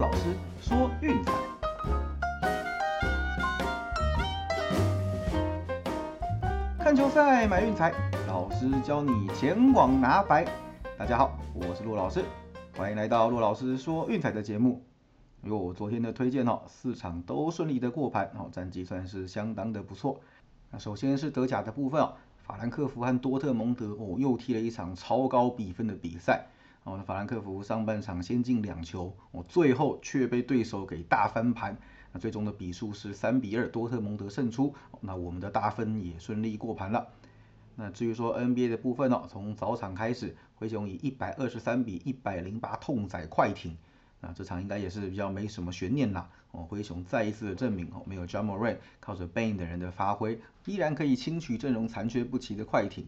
老师说运彩，看球赛买运彩，老师教你前往拿白。大家好，我是骆老师，欢迎来到骆老师说运彩的节目。哟，昨天的推荐哦，四场都顺利的过盘，哦，战绩算是相当的不错。那首先是德甲的部分哦，法兰克福和多特蒙德哦又踢了一场超高比分的比赛。哦，那法兰克福上半场先进两球，哦，最后却被对手给大翻盘。那最终的比数是三比二，多特蒙德胜出。那我们的大分也顺利过盘了。那至于说 NBA 的部分哦，从早场开始，灰熊以一百二十三比一百零八痛宰快艇。那这场应该也是比较没什么悬念啦。哦，灰熊再一次的证明哦，没有 j a m a r a n 靠着 Bain 等人的发挥，依然可以轻取阵容残缺不齐的快艇。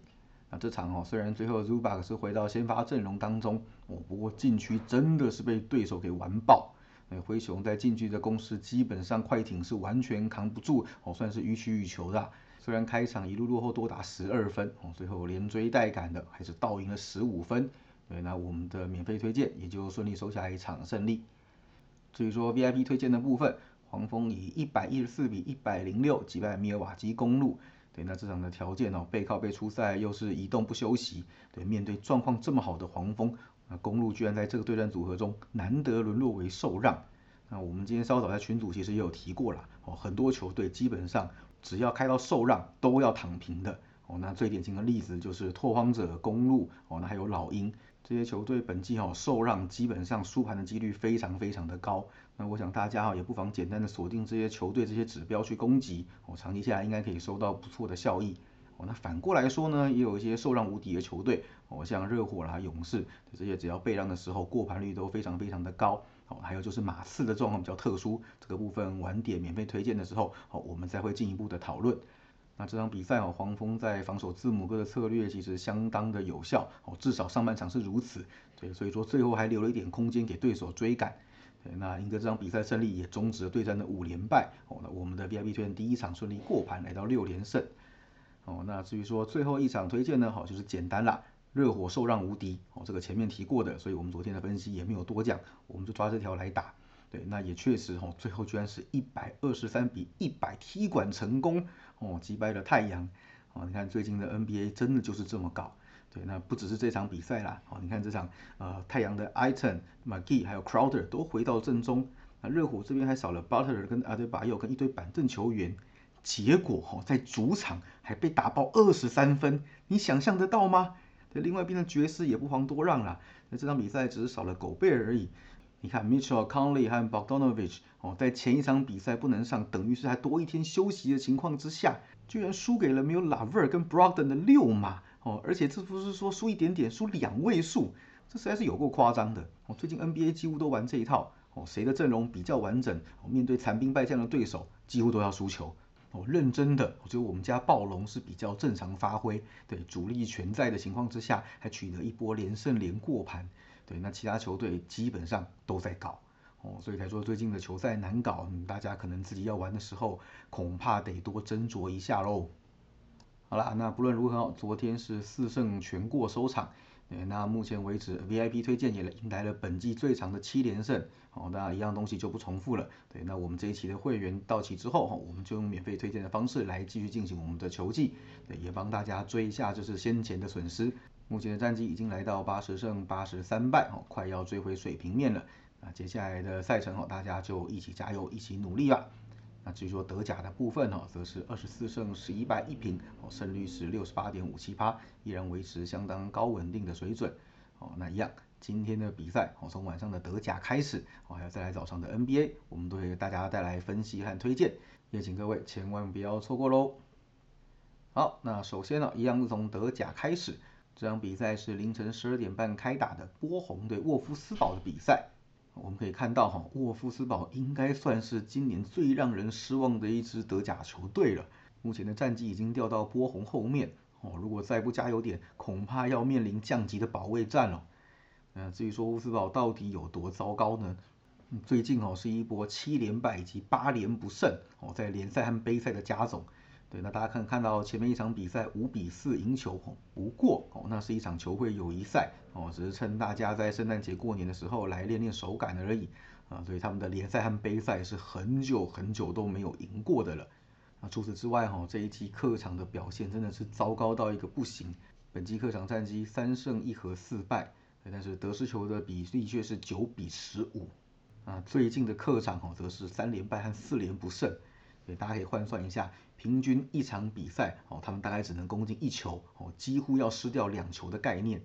那这场哦，虽然最后 Zubac 是回到先发阵容当中哦，不过禁区真的是被对手给完爆。那灰熊在禁区的攻势基本上快艇是完全扛不住哦，算是予取予求的。虽然开场一路落后多达十二分哦，最后连追带赶的还是倒赢了十五分。对，那我们的免费推荐也就顺利收下一场胜利。至于说 VIP 推荐的部分，黄蜂以一百一十四比一百零六击败米尔瓦基公路。对，那这场的条件哦，背靠背出赛又是移动不休息。对，面对状况这么好的黄蜂，那公路居然在这个对战组合中难得沦落为受让。那我们今天稍早在群组其实也有提过了哦，很多球队基本上只要开到受让都要躺平的哦。那最典型的例子就是拓荒者、公路哦，那还有老鹰这些球队本季哦受让基本上输盘的几率非常非常的高。那我想大家哈也不妨简单的锁定这些球队这些指标去攻击，哦，长期下来应该可以收到不错的效益。哦，那反过来说呢，也有一些受让无敌的球队，哦，像热火啦、勇士这些，只要被让的时候过盘率都非常非常的高。哦，还有就是马刺的状况比较特殊，这个部分晚点免费推荐的时候，哦，我们再会进一步的讨论。那这场比赛哦，黄蜂在防守字母哥的策略其实相当的有效，哦，至少上半场是如此。对，所以说最后还留了一点空间给对手追赶。对，那赢得这场比赛胜利也终止了对战的五连败。哦，那我们的 VIP 推荐第一场顺利过盘，来到六连胜。哦，那至于说最后一场推荐呢，好就是简单啦，热火受让无敌。哦，这个前面提过的，所以我们昨天的分析也没有多讲，我们就抓这条来打。对，那也确实哦，最后居然是一百二十三比一百踢馆成功，哦，击败了太阳。哦，你看最近的 NBA 真的就是这么搞。对，那不只是这场比赛啦，哦，你看这场，呃，太阳的 Iton、McGee 还有 Crowder 都回到正中，那热火这边还少了 Butler 跟阿德巴约跟一堆板凳球员，结果哦在主场还被打爆二十三分，你想象得到吗？对，另外一边的爵士也不遑多让啦，那这场比赛只是少了狗贝尔而已，你看 Mitchell Conley 和 Bogdanovich 哦，在前一场比赛不能上，等于是还多一天休息的情况之下，居然输给了没有 Laver 跟 Brogdon 的六马。哦，而且这不是说输一点点，输两位数，这实在是有够夸张的。哦，最近 NBA 几乎都玩这一套。哦，谁的阵容比较完整，哦，面对残兵败将的对手，几乎都要输球。哦，认真的，我觉得我们家暴龙是比较正常发挥，对主力全在的情况之下，还取得一波连胜连过盘。对，那其他球队基本上都在搞。哦，所以才说最近的球赛难搞，大家可能自己要玩的时候，恐怕得多斟酌一下喽。好了，那不论如何，昨天是四胜全过收场。对，那目前为止 VIP 推荐也迎来了本季最长的七连胜。好，那一样东西就不重复了。对，那我们这一期的会员到期之后，哈，我们就用免费推荐的方式来继续进行我们的球季。对，也帮大家追一下就是先前的损失。目前的战绩已经来到八十胜八十三败，哦，快要追回水平面了。那接下来的赛程，哦，大家就一起加油，一起努力吧。那至于说德甲的部分哦，则是二十四胜十一败一平，哦，胜率是六十八点五七趴，依然维持相当高稳定的水准。哦，那一样，今天的比赛，哦，从晚上的德甲开始，哦，还有再来早上的 NBA，我们都会给大家带来分析和推荐，也请各位千万不要错过喽。好，那首先呢，一样是从德甲开始，这场比赛是凌晨十二点半开打的波鸿对沃夫斯堡的比赛。我们可以看到哈，沃夫斯堡应该算是今年最让人失望的一支德甲球队了。目前的战绩已经掉到波鸿后面哦，如果再不加油点，恐怕要面临降级的保卫战了。那至于说沃夫斯堡到底有多糟糕呢？最近哦是一波七连败以及八连不胜哦，在联赛和杯赛的加总。对，那大家看看到前面一场比赛五比四赢球，不过哦，那是一场球会友谊赛哦，只是趁大家在圣诞节过年的时候来练练手感而已啊，所以他们的联赛和杯赛是很久很久都没有赢过的了。那除此之外哈，这一季客场的表现真的是糟糕到一个不行。本季客场战绩三胜一和四败，但是得失球的比例却是九比十五。啊，最近的客场哦则是三连败和四连不胜。对，大家可以换算一下，平均一场比赛哦，他们大概只能攻进一球哦，几乎要失掉两球的概念。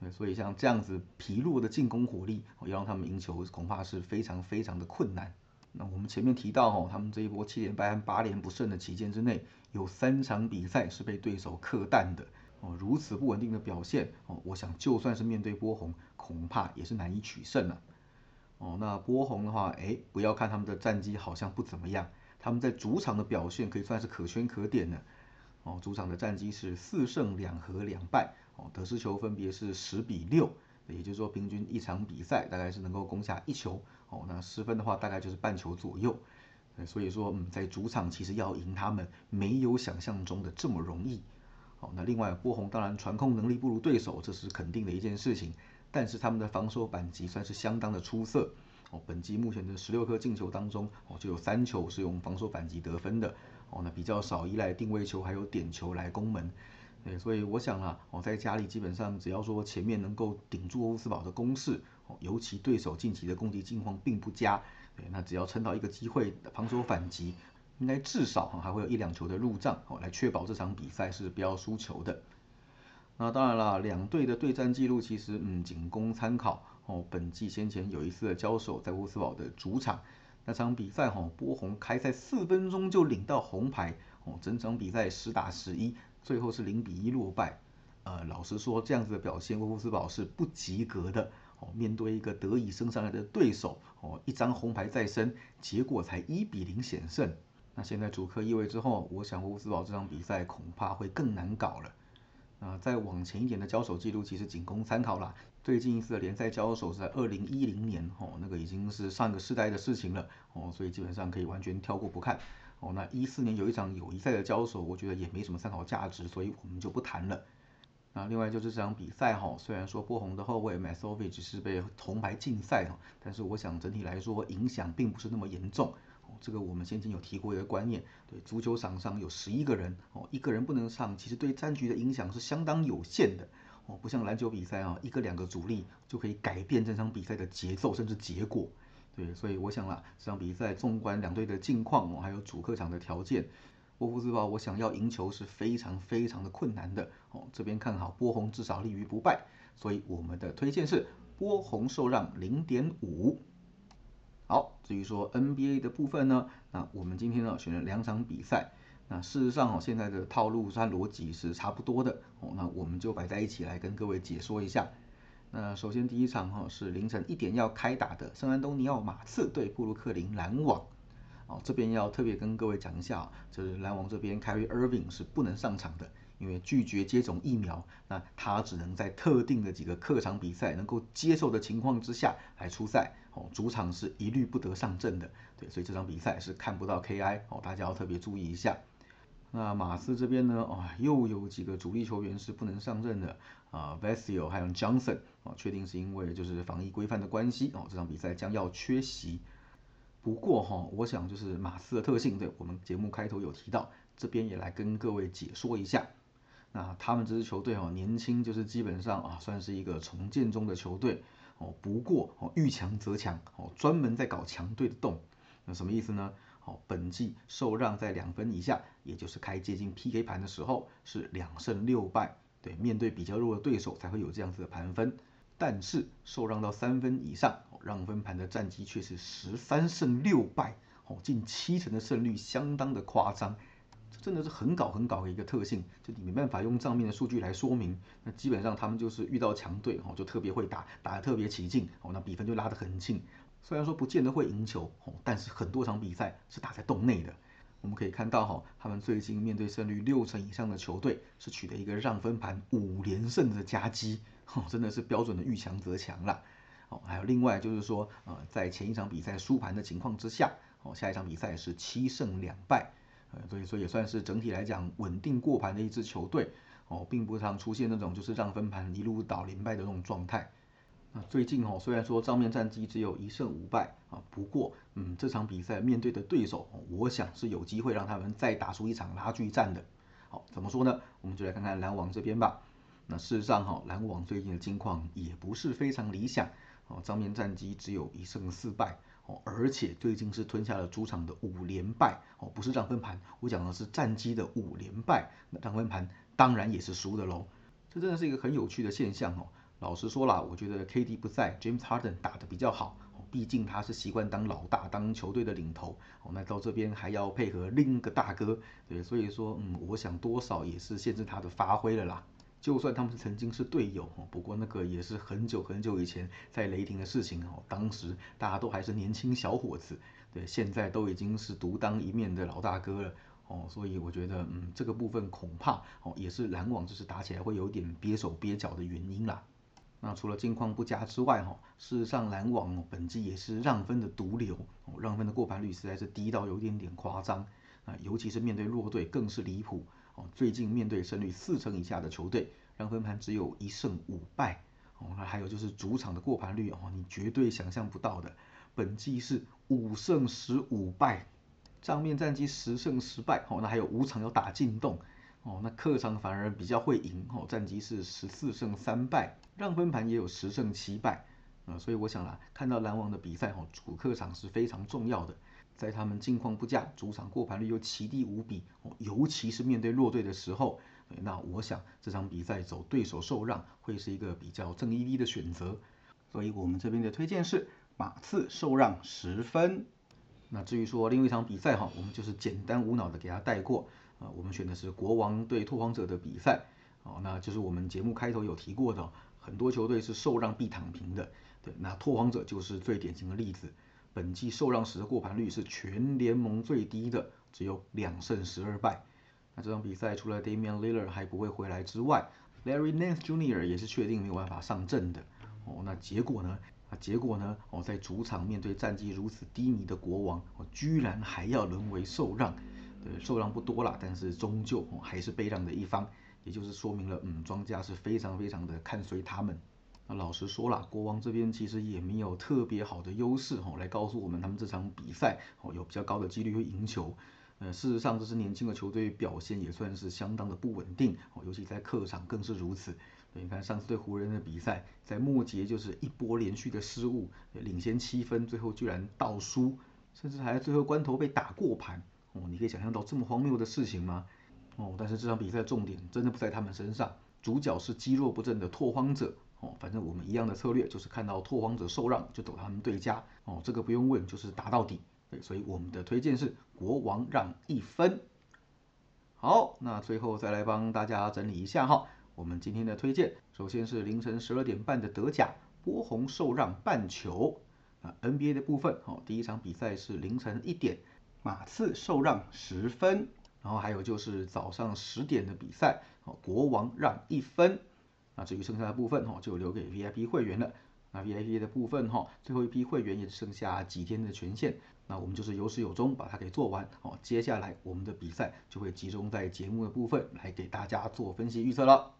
对，所以像这样子疲弱的进攻火力，要让他们赢球恐怕是非常非常的困难。那我们前面提到哦，他们这一波七连败和八连不胜的期间之内，有三场比赛是被对手克淡的哦，如此不稳定的表现哦，我想就算是面对波鸿，恐怕也是难以取胜了。哦，那波鸿的话，哎，不要看他们的战绩好像不怎么样。他们在主场的表现可以算是可圈可点的，哦，主场的战绩是四胜两和两败，哦，得失球分别是十比六，也就是说平均一场比赛大概是能够攻下一球，哦，那失分的话大概就是半球左右，所以说，嗯，在主场其实要赢他们没有想象中的这么容易，哦，那另外波鸿当然传控能力不如对手，这是肯定的一件事情，但是他们的防守反击算是相当的出色。哦，本季目前的十六颗进球当中，哦就有三球是用防守反击得分的，哦那比较少依赖定位球还有点球来攻门，对，所以我想啊，哦在家里基本上只要说前面能够顶住欧斯堡的攻势，哦尤其对手近期的攻击境况并不佳，对，那只要撑到一个机会防守反击，应该至少还会有一两球的入账，哦来确保这场比赛是不要输球的。那当然了，两队的对战记录其实嗯仅供参考。哦，本季先前有一次的交手在乌斯堡的主场，那场比赛哈，波鸿开赛四分钟就领到红牌，哦，整场比赛十打十一，最后是零比一落败。呃，老实说，这样子的表现，乌斯堡是不及格的。哦，面对一个得以升上来的对手，哦，一张红牌在身，结果才一比零险胜。那现在主客易位之后，我想乌斯堡这场比赛恐怕会更难搞了。啊，再往前一点的交手记录其实仅供参考啦。最近一次的联赛交手是在二零一零年，哦，那个已经是上个世代的事情了，哦，所以基本上可以完全跳过不看。哦，那一四年有一场友谊赛的交手，我觉得也没什么参考价值，所以我们就不谈了。那另外就是这场比赛，哈，虽然说波鸿的后卫 Masovic 是被铜牌禁赛，哈，但是我想整体来说影响并不是那么严重。这个我们先前有提过一个观念，对足球场上有十一个人哦，一个人不能上，其实对战局的影响是相当有限的哦，不像篮球比赛啊，一个两个主力就可以改变这场比赛的节奏甚至结果。对，所以我想啦，这场比赛纵观两队的近况哦，还有主客场的条件，沃夫斯堡我想要赢球是非常非常的困难的哦。这边看好波鸿至少立于不败，所以我们的推荐是波鸿受让零点五。好，至于说 NBA 的部分呢，那我们今天呢选了两场比赛，那事实上哦，现在的套路和逻辑是差不多的哦，那我们就摆在一起来跟各位解说一下。那首先第一场哈是凌晨一点要开打的圣安东尼奥马刺对布鲁克林篮网，哦这边要特别跟各位讲一下，就是篮网这边 Ky Irving 是不能上场的。因为拒绝接种疫苗，那他只能在特定的几个客场比赛能够接受的情况之下来出赛，哦，主场是一律不得上阵的，对，所以这场比赛是看不到 KI，哦，大家要特别注意一下。那马刺这边呢，哦，又有几个主力球员是不能上阵的，啊 v e s i l 还有 Johnson，哦，确定是因为就是防疫规范的关系，哦，这场比赛将要缺席。不过哈，我想就是马刺的特性，对我们节目开头有提到，这边也来跟各位解说一下。那他们这支球队哦，年轻就是基本上啊，算是一个重建中的球队哦。不过哦，遇强则强哦，专门在搞强队的洞。那什么意思呢？哦，本季受让在两分以下，也就是开接近 PK 盘的时候是两胜六败。对，面对比较弱的对手才会有这样子的盘分。但是受让到三分以上，让分盘的战绩却是十三胜六败哦，近七成的胜率，相当的夸张。真的是很搞很搞的一个特性，就你没办法用账面的数据来说明。那基本上他们就是遇到强队哦，就特别会打，打得特别起劲哦，那比分就拉得很近。虽然说不见得会赢球哦，但是很多场比赛是打在洞内的。我们可以看到哈，他们最近面对胜率六成以上的球队，是取得一个让分盘五连胜的佳绩哦，真的是标准的遇强则强啦。哦。还有另外就是说，呃，在前一场比赛输盘的情况之下，哦，下一场比赛是七胜两败。呃，所以说也算是整体来讲稳定过盘的一支球队哦，并不常出现那种就是让分盘一路倒连败的那种状态。那最近哦，虽然说账面战绩只有一胜五败啊，不过嗯，这场比赛面对的对手，我想是有机会让他们再打出一场拉锯战的。好，怎么说呢？我们就来看看篮网这边吧。那事实上哈，篮网最近的境况也不是非常理想哦，账面战绩只有一胜四败哦，而且最近是吞下了主场的五连败哦，不是让分盘，我讲的是战绩的五连败，那让分盘当然也是输的喽。这真的是一个很有趣的现象哦。老实说啦，我觉得 KD 不在，James Harden 打得比较好，毕竟他是习惯当老大，当球队的领头，哦，那到这边还要配合另一个大哥，对，所以说，嗯，我想多少也是限制他的发挥了啦。就算他们是曾经是队友哦，不过那个也是很久很久以前在雷霆的事情哦，当时大家都还是年轻小伙子，对，现在都已经是独当一面的老大哥了。哦，所以我觉得，嗯，这个部分恐怕哦也是篮网就是打起来会有点憋手憋脚的原因啦。那除了近况不佳之外，哈，事实上篮网本季也是让分的毒瘤，让分的过盘率实在是低到有点点夸张啊，尤其是面对弱队更是离谱哦。最近面对胜率四成以下的球队，让分盘只有一胜五败哦。那还有就是主场的过盘率哦，你绝对想象不到的，本季是五胜十五败。账面战绩十胜十败，哦，那还有五场要打进洞，哦，那客场反而比较会赢，哦，战绩是十四胜三败，让分盘也有十胜七败，啊，所以我想啦，看到篮网的比赛，哦，主客场是非常重要的，在他们境况不佳，主场过盘率又奇低无比，尤其是面对弱队的时候，那我想这场比赛走对手受让会是一个比较正一 V 的选择，所以我们这边的推荐是马刺受让十分。那至于说另外一场比赛哈，我们就是简单无脑的给他带过啊。我们选的是国王对拓荒者的比赛哦，那就是我们节目开头有提过的，很多球队是受让必躺平的，对，那拓荒者就是最典型的例子。本季受让时的过盘率是全联盟最低的，只有两胜十二败。那这场比赛除了 Damian Lillard 还不会回来之外，Larry Nance Jr. 也是确定没有办法上阵的哦。那结果呢？啊，结果呢？哦，在主场面对战绩如此低迷的国王，哦，居然还要沦为受让，对，受让不多了，但是终究哦还是被让的一方，也就是说明了，嗯，庄家是非常非常的看随他们。那老实说了，国王这边其实也没有特别好的优势，哦，来告诉我们他们这场比赛，哦，有比较高的几率会赢球。呃，事实上，这支年轻的球队表现也算是相当的不稳定，哦，尤其在客场更是如此。你看上次对湖人的比赛，在末节就是一波连续的失误，领先七分，最后居然倒输，甚至还在最后关头被打过盘。哦，你可以想象到这么荒谬的事情吗？哦，但是这场比赛重点真的不在他们身上，主角是积弱不振的拓荒者。哦，反正我们一样的策略，就是看到拓荒者受让就走他们对家。哦，这个不用问，就是打到底。对，所以我们的推荐是国王让一分。好，那最后再来帮大家整理一下哈。我们今天的推荐，首先是凌晨十二点半的德甲，波鸿受让半球。啊，NBA 的部分，哦，第一场比赛是凌晨一点，马刺受让十分。然后还有就是早上十点的比赛，哦，国王让一分。那至于剩下的部分，哈，就留给 VIP 会员了。那 VIP 的部分，哈，最后一批会员也只剩下几天的权限。那我们就是有始有终把它给做完，哦，接下来我们的比赛就会集中在节目的部分来给大家做分析预测了。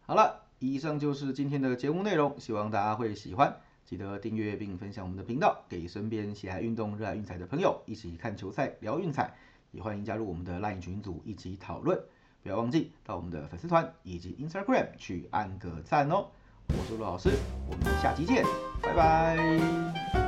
好了，以上就是今天的节目内容，希望大家会喜欢。记得订阅并分享我们的频道，给身边喜爱运动、热爱运彩的朋友一起看球赛、聊运彩。也欢迎加入我们的 LINE 群组一起讨论。不要忘记到我们的粉丝团以及 Instagram 去按个赞哦。我是陆老师，我们下期见，拜拜。